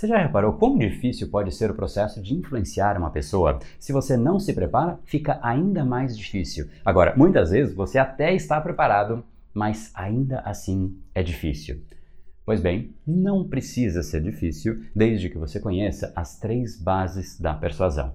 Você já reparou quão difícil pode ser o processo de influenciar uma pessoa? Se você não se prepara, fica ainda mais difícil. Agora, muitas vezes você até está preparado, mas ainda assim é difícil. Pois bem, não precisa ser difícil desde que você conheça as três bases da persuasão.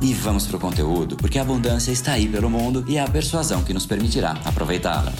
E vamos pro conteúdo, porque a abundância está aí pelo mundo e é a persuasão que nos permitirá aproveitá-la.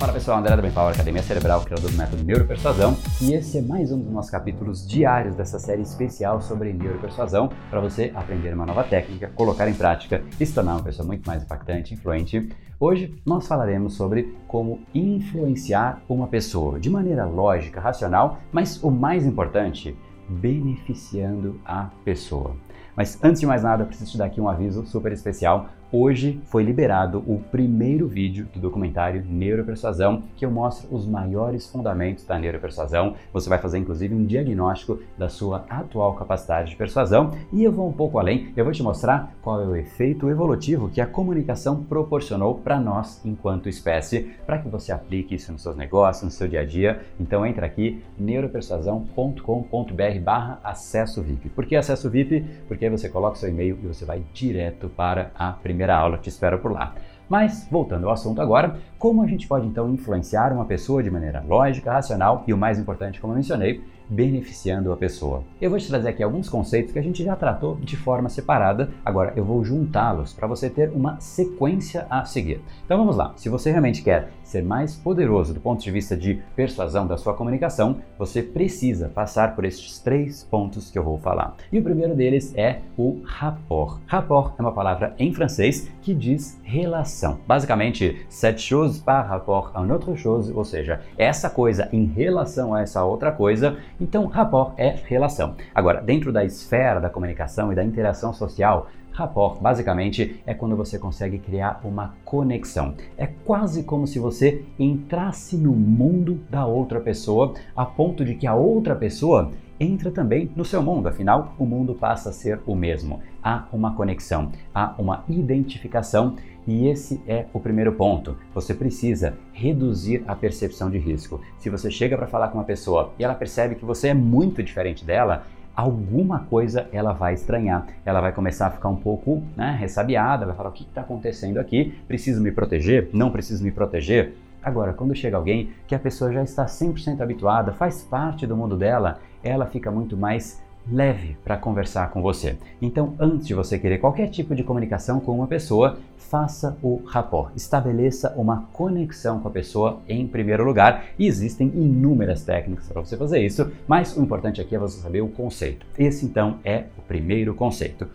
Fala pessoal, André da Power, Academia Cerebral, criador do método Neuropersuasão, e esse é mais um dos nossos capítulos diários dessa série especial sobre neuropersuasão, para você aprender uma nova técnica, colocar em prática e se tornar uma pessoa muito mais impactante influente. Hoje nós falaremos sobre como influenciar uma pessoa de maneira lógica, racional, mas o mais importante, beneficiando a pessoa. Mas antes de mais nada, preciso te dar aqui um aviso super especial. Hoje foi liberado o primeiro vídeo do documentário Neuropersuasão, que eu mostro os maiores fundamentos da neuropersuasão. Você vai fazer inclusive um diagnóstico da sua atual capacidade de persuasão e eu vou um pouco além. Eu vou te mostrar qual é o efeito evolutivo que a comunicação proporcionou para nós enquanto espécie, para que você aplique isso nos seus negócios, no seu dia a dia. Então entra aqui neuropersuasão.com.br/acesso VIP. Por que acesso VIP? Porque aí você coloca seu e-mail e você vai direto para a primeira primeira aula, te espero por lá. Mas, voltando ao assunto agora, como a gente pode então influenciar uma pessoa de maneira lógica, racional e o mais importante, como eu mencionei, beneficiando a pessoa. Eu vou te trazer aqui alguns conceitos que a gente já tratou de forma separada, agora eu vou juntá-los para você ter uma sequência a seguir. Então vamos lá, se você realmente quer ser mais poderoso do ponto de vista de persuasão da sua comunicação, você precisa passar por estes três pontos que eu vou falar. E o primeiro deles é o rapport. Rapport é uma palavra em francês que diz relação. Basicamente, cette chose par rapport à une autre chose, ou seja, essa coisa em relação a essa outra coisa. Então, rapport é relação. Agora, dentro da esfera da comunicação e da interação social, Rapport, basicamente, é quando você consegue criar uma conexão. É quase como se você entrasse no mundo da outra pessoa, a ponto de que a outra pessoa entra também no seu mundo, afinal, o mundo passa a ser o mesmo. Há uma conexão, há uma identificação e esse é o primeiro ponto. Você precisa reduzir a percepção de risco. Se você chega para falar com uma pessoa e ela percebe que você é muito diferente dela, alguma coisa ela vai estranhar. Ela vai começar a ficar um pouco né, ressabiada, vai falar: o que está acontecendo aqui? Preciso me proteger? Não preciso me proteger? Agora, quando chega alguém que a pessoa já está 100% habituada, faz parte do mundo dela, ela fica muito mais leve para conversar com você. Então, antes de você querer qualquer tipo de comunicação com uma pessoa, faça o rapport, estabeleça uma conexão com a pessoa em primeiro lugar. E existem inúmeras técnicas para você fazer isso, mas o importante aqui é você saber o conceito. Esse então é o primeiro conceito.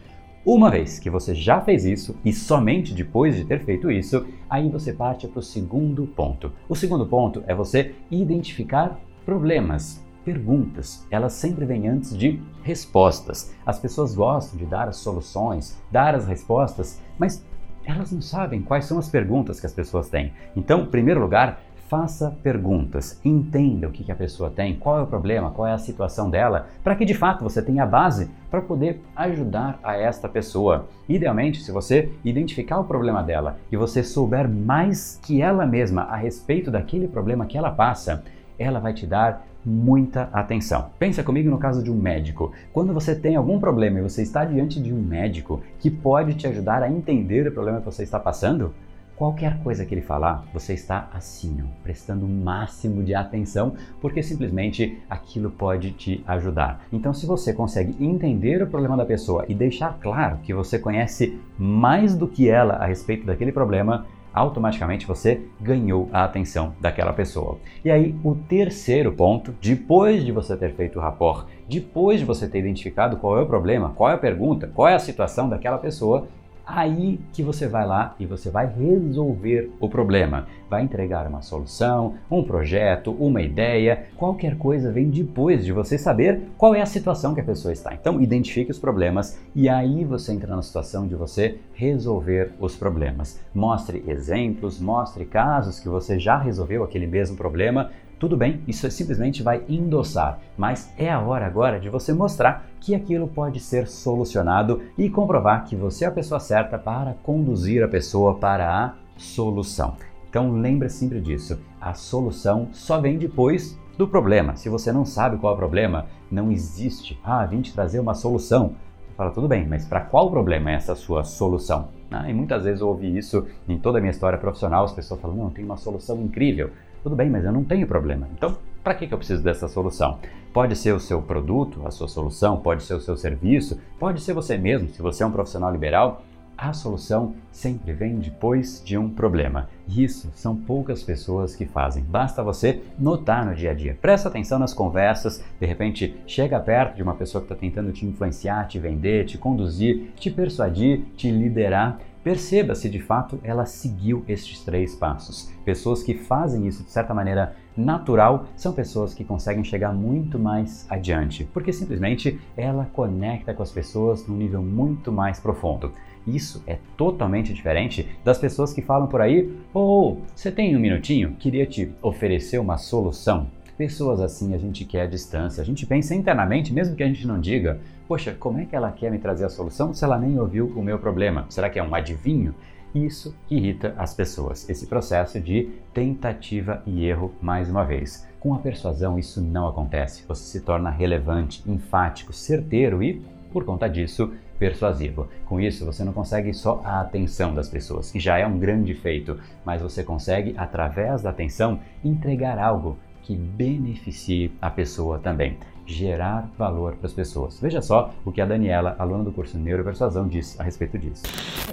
Uma vez que você já fez isso e somente depois de ter feito isso, aí você parte para o segundo ponto. O segundo ponto é você identificar problemas, perguntas, elas sempre vêm antes de respostas. As pessoas gostam de dar as soluções, dar as respostas, mas elas não sabem quais são as perguntas que as pessoas têm. Então, em primeiro lugar, faça perguntas, entenda o que, a pessoa tem, qual é o problema, qual é a situação dela, para que de fato você tenha a base para poder ajudar a esta pessoa. Idealmente, se você identificar o problema dela e você souber mais que ela mesma a respeito daquele problema que ela passa, ela vai te dar muita atenção. Pensa comigo no caso de um médico. Quando você tem algum problema e você está diante de um médico que pode te ajudar a entender o problema que você está passando, qualquer coisa que ele falar, você está assim, ó, prestando o máximo de atenção, porque simplesmente aquilo pode te ajudar. Então, se você consegue entender o problema da pessoa e deixar claro que você conhece mais do que ela a respeito daquele problema, automaticamente você ganhou a atenção daquela pessoa. E aí, o terceiro ponto, depois de você ter feito o rapport, depois de você ter identificado qual é o problema, qual é a pergunta, qual é a situação daquela pessoa, aí que você vai lá e você vai resolver o problema. Vai entregar uma solução, um projeto, uma ideia, qualquer coisa vem depois de você saber qual é a situação que a pessoa está. Então, identifique os problemas e aí você entra na situação de você resolver os problemas. Mostre exemplos, mostre casos que você já resolveu aquele mesmo problema tudo bem, isso simplesmente vai endossar, mas é a hora agora de você mostrar que aquilo pode ser solucionado e comprovar que você é a pessoa certa para conduzir a pessoa para a solução. Então lembre sempre disso, a solução só vem depois do problema. Se você não sabe qual é o problema, não existe. Ah, vim te trazer uma solução. Fala, tudo bem, mas para qual problema é essa sua solução? Ah, e muitas vezes eu ouvi isso em toda a minha história profissional, as pessoas falam, não, tem uma solução incrível. Tudo bem, mas eu não tenho problema. Então, para que, que eu preciso dessa solução? Pode ser o seu produto, a sua solução, pode ser o seu serviço, pode ser você mesmo, se você é um profissional liberal. A solução sempre vem depois de um problema. Isso são poucas pessoas que fazem. Basta você notar no dia a dia. Presta atenção nas conversas. De repente, chega perto de uma pessoa que está tentando te influenciar, te vender, te conduzir, te persuadir, te liderar. Perceba se de fato ela seguiu estes três passos. Pessoas que fazem isso de certa maneira natural são pessoas que conseguem chegar muito mais adiante, porque simplesmente ela conecta com as pessoas num nível muito mais profundo. Isso é totalmente diferente das pessoas que falam por aí: "Oh, você tem um minutinho? Queria te oferecer uma solução". Pessoas assim a gente quer a distância. A gente pensa internamente, mesmo que a gente não diga, poxa, como é que ela quer me trazer a solução se ela nem ouviu o meu problema? Será que é um adivinho? Isso irrita as pessoas, esse processo de tentativa e erro mais uma vez. Com a persuasão isso não acontece. Você se torna relevante, enfático, certeiro e, por conta disso, persuasivo. Com isso, você não consegue só a atenção das pessoas, que já é um grande feito, mas você consegue, através da atenção, entregar algo que beneficie a pessoa também, gerar valor para as pessoas. Veja só o que a Daniela, aluna do curso Neuropersuasão, diz a respeito disso.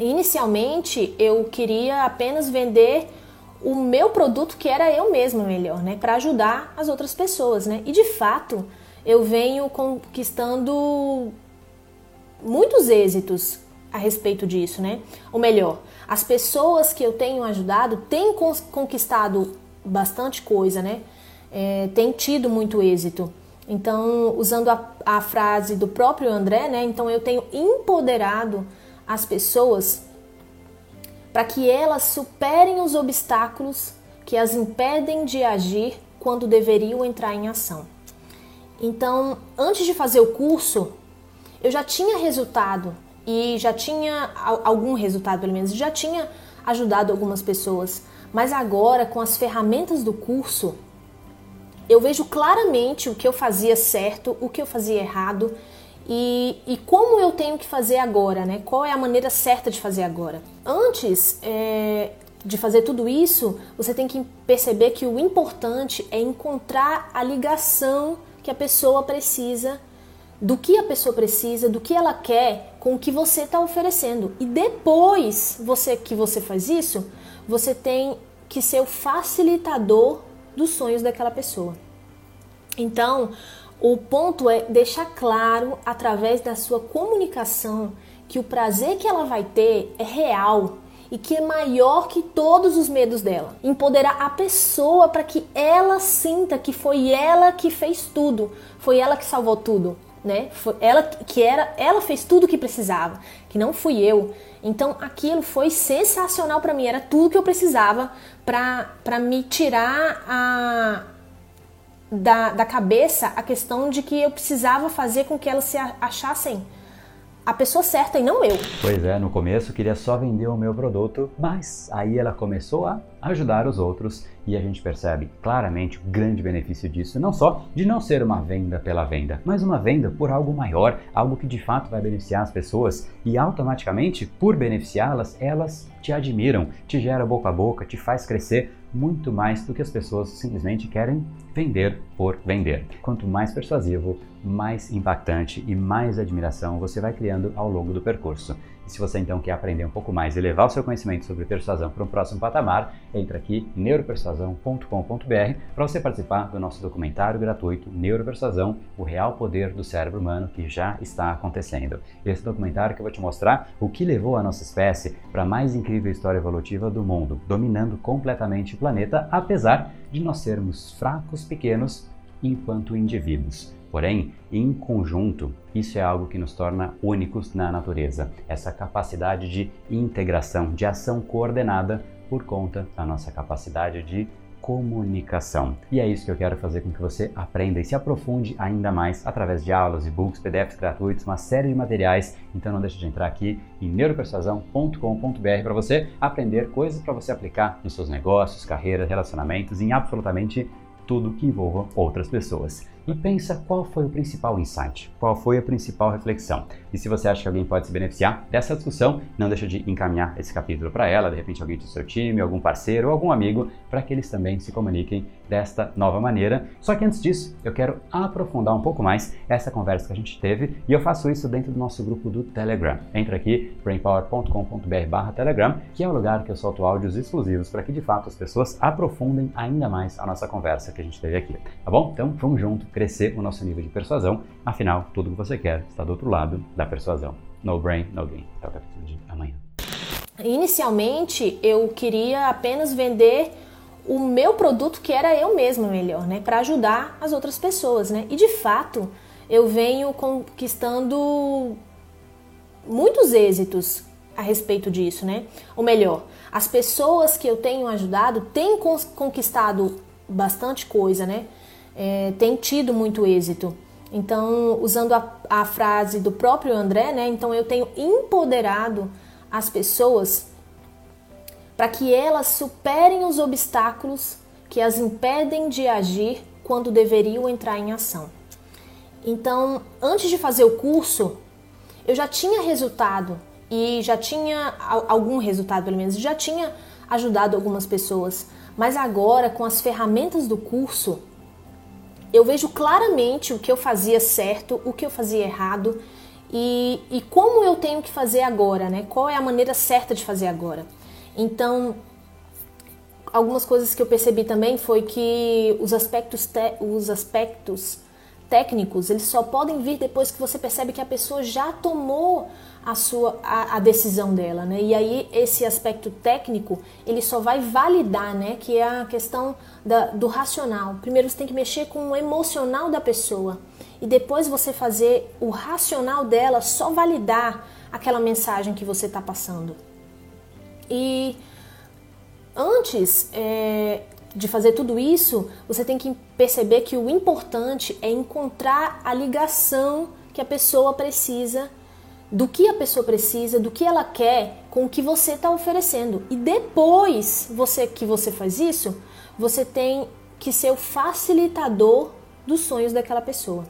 Inicialmente, eu queria apenas vender o meu produto que era eu mesma melhor, né, para ajudar as outras pessoas, né? E de fato, eu venho conquistando muitos êxitos a respeito disso, né? Ou melhor, as pessoas que eu tenho ajudado têm conquistado bastante coisa, né? É, tem tido muito êxito. Então, usando a, a frase do próprio André, né? Então, eu tenho empoderado as pessoas para que elas superem os obstáculos que as impedem de agir quando deveriam entrar em ação. Então, antes de fazer o curso, eu já tinha resultado e já tinha algum resultado, pelo menos, já tinha ajudado algumas pessoas. Mas agora, com as ferramentas do curso, eu vejo claramente o que eu fazia certo, o que eu fazia errado e, e como eu tenho que fazer agora, né? Qual é a maneira certa de fazer agora? Antes é, de fazer tudo isso, você tem que perceber que o importante é encontrar a ligação que a pessoa precisa, do que a pessoa precisa, do que ela quer com o que você está oferecendo. E depois você que você faz isso, você tem que ser o facilitador dos sonhos daquela pessoa. Então, o ponto é deixar claro através da sua comunicação que o prazer que ela vai ter é real e que é maior que todos os medos dela. Empoderar a pessoa para que ela sinta que foi ela que fez tudo, foi ela que salvou tudo, né? Foi ela que era, ela fez tudo o que precisava, que não fui eu. Então aquilo foi sensacional para mim, era tudo que eu precisava para me tirar a, da, da cabeça a questão de que eu precisava fazer com que elas se achassem a pessoa certa e não eu. Pois é, no começo queria só vender o meu produto, mas aí ela começou a ajudar os outros e a gente percebe claramente o grande benefício disso, não só de não ser uma venda pela venda, mas uma venda por algo maior, algo que de fato vai beneficiar as pessoas e automaticamente, por beneficiá-las, elas te admiram, te gera boca a boca, te faz crescer muito mais do que as pessoas simplesmente querem vender por vender. Quanto mais persuasivo, mais impactante e mais admiração você vai criando ao longo do percurso. E se você então quer aprender um pouco mais e levar o seu conhecimento sobre persuasão para um próximo patamar, entra aqui neuropersuasão.com.br para você participar do nosso documentário gratuito Neuropersuasão, o real poder do cérebro humano que já está acontecendo. Esse documentário que eu vou te mostrar o que levou a nossa espécie para a mais incrível história evolutiva do mundo, dominando completamente o planeta, apesar de nós sermos fracos, pequenos enquanto indivíduos. Porém, em conjunto, isso é algo que nos torna únicos na natureza. Essa capacidade de integração, de ação coordenada por conta da nossa capacidade de comunicação. E é isso que eu quero fazer com que você aprenda e se aprofunde ainda mais através de aulas, e-books, PDFs gratuitos, uma série de materiais. Então não deixe de entrar aqui em neuropersuasão.com.br para você aprender coisas para você aplicar nos seus negócios, carreiras, relacionamentos, em absolutamente tudo que envolva outras pessoas e pensa qual foi o principal insight, qual foi a principal reflexão. E se você acha que alguém pode se beneficiar dessa discussão, não deixa de encaminhar esse capítulo para ela, de repente alguém do seu time, algum parceiro ou algum amigo, para que eles também se comuniquem desta nova maneira. Só que antes disso, eu quero aprofundar um pouco mais essa conversa que a gente teve e eu faço isso dentro do nosso grupo do Telegram. Entra aqui, brainpower.com.br/telegram, que é o lugar que eu solto áudios exclusivos para que de fato as pessoas aprofundem ainda mais a nossa conversa que a gente teve aqui. Tá bom? Então, vamos junto crescer o nosso nível de persuasão. Afinal, tudo que você quer está do outro lado da persuasão. No brain, no gain. Até o capítulo de amanhã. Inicialmente, eu queria apenas vender o meu produto que era eu mesma melhor, né, para ajudar as outras pessoas, né? E de fato, eu venho conquistando muitos êxitos a respeito disso, né? Ou melhor, as pessoas que eu tenho ajudado têm conquistado bastante coisa, né? É, tem tido muito êxito. Então, usando a, a frase do próprio André, né? Então, eu tenho empoderado as pessoas para que elas superem os obstáculos que as impedem de agir quando deveriam entrar em ação. Então, antes de fazer o curso, eu já tinha resultado e já tinha algum resultado, pelo menos, já tinha ajudado algumas pessoas. Mas agora, com as ferramentas do curso, eu vejo claramente o que eu fazia certo, o que eu fazia errado e, e como eu tenho que fazer agora, né? Qual é a maneira certa de fazer agora. Então, algumas coisas que eu percebi também foi que os aspectos, os aspectos técnicos, eles só podem vir depois que você percebe que a pessoa já tomou a sua a, a, decisão dela, né? E aí esse aspecto técnico ele só vai validar, né? Que é a questão da, do racional. Primeiro você tem que mexer com o emocional da pessoa e depois você fazer o racional dela só validar aquela mensagem que você está passando. E antes é, de fazer tudo isso, você tem que perceber que o importante é encontrar a ligação que a pessoa precisa do que a pessoa precisa, do que ela quer com o que você está oferecendo. E depois você que você faz isso, você tem que ser o facilitador dos sonhos daquela pessoa.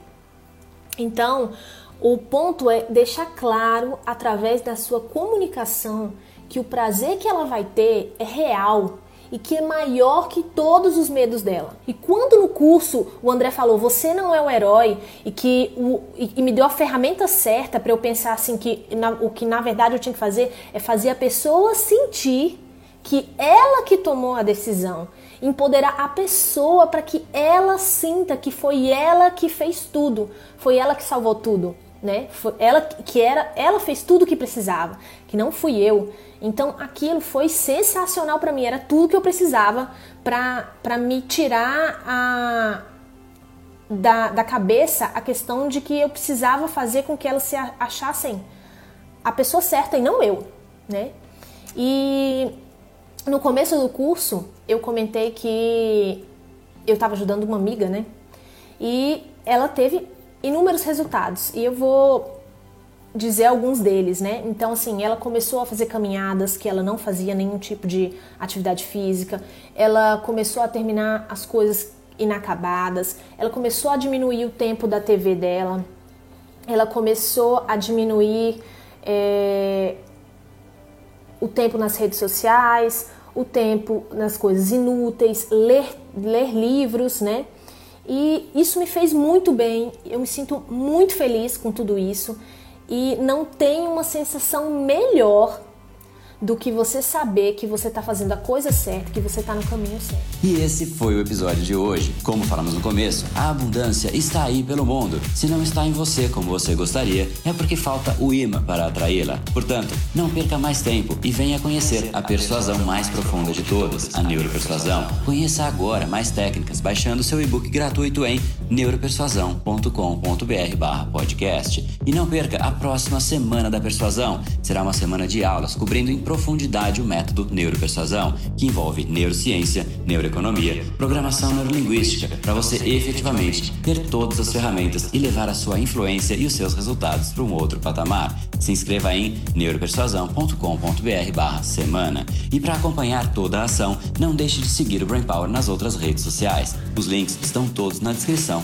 Então, o ponto é deixar claro através da sua comunicação que o prazer que ela vai ter é real, e que é maior que todos os medos dela. E quando no curso o André falou, você não é o herói, e que o, e, e me deu a ferramenta certa para eu pensar assim que na, o que na verdade eu tinha que fazer é fazer a pessoa sentir que ela que tomou a decisão, empoderar a pessoa para que ela sinta que foi ela que fez tudo, foi ela que salvou tudo, né? Foi ela que era, ela fez tudo o que precisava, que não fui eu. Então aquilo foi sensacional para mim, era tudo que eu precisava para me tirar a, da, da cabeça a questão de que eu precisava fazer com que elas se achassem a pessoa certa e não eu, né? E no começo do curso eu comentei que eu estava ajudando uma amiga, né? E ela teve inúmeros resultados. E eu vou dizer alguns deles, né? Então, assim, ela começou a fazer caminhadas que ela não fazia nenhum tipo de atividade física, ela começou a terminar as coisas inacabadas, ela começou a diminuir o tempo da TV dela, ela começou a diminuir é, o tempo nas redes sociais, o tempo nas coisas inúteis, ler, ler livros, né? E isso me fez muito bem, eu me sinto muito feliz com tudo isso. E não tem uma sensação melhor do que você saber que você está fazendo a coisa certa, que você está no caminho certo. E esse foi o episódio de hoje. Como falamos no começo, a abundância está aí pelo mundo. Se não está em você como você gostaria, é porque falta o imã para atraí-la. Portanto, não perca mais tempo e venha conhecer a persuasão mais profunda de todas, a neuropersuasão. Conheça agora mais técnicas baixando seu e-book gratuito em neuropersuasão.com.br/podcast. E não perca a próxima semana da persuasão. Será uma semana de aulas cobrindo em profundidade o método neuropersuasão, que envolve neurociência, neuroeconomia, programação neurolinguística, para você efetivamente ter todas as ferramentas e levar a sua influência e os seus resultados para um outro patamar. Se inscreva em neuropersuasão.com.br/semana. E para acompanhar toda a ação, não deixe de seguir o Brain Power nas outras redes sociais. Os links estão todos na descrição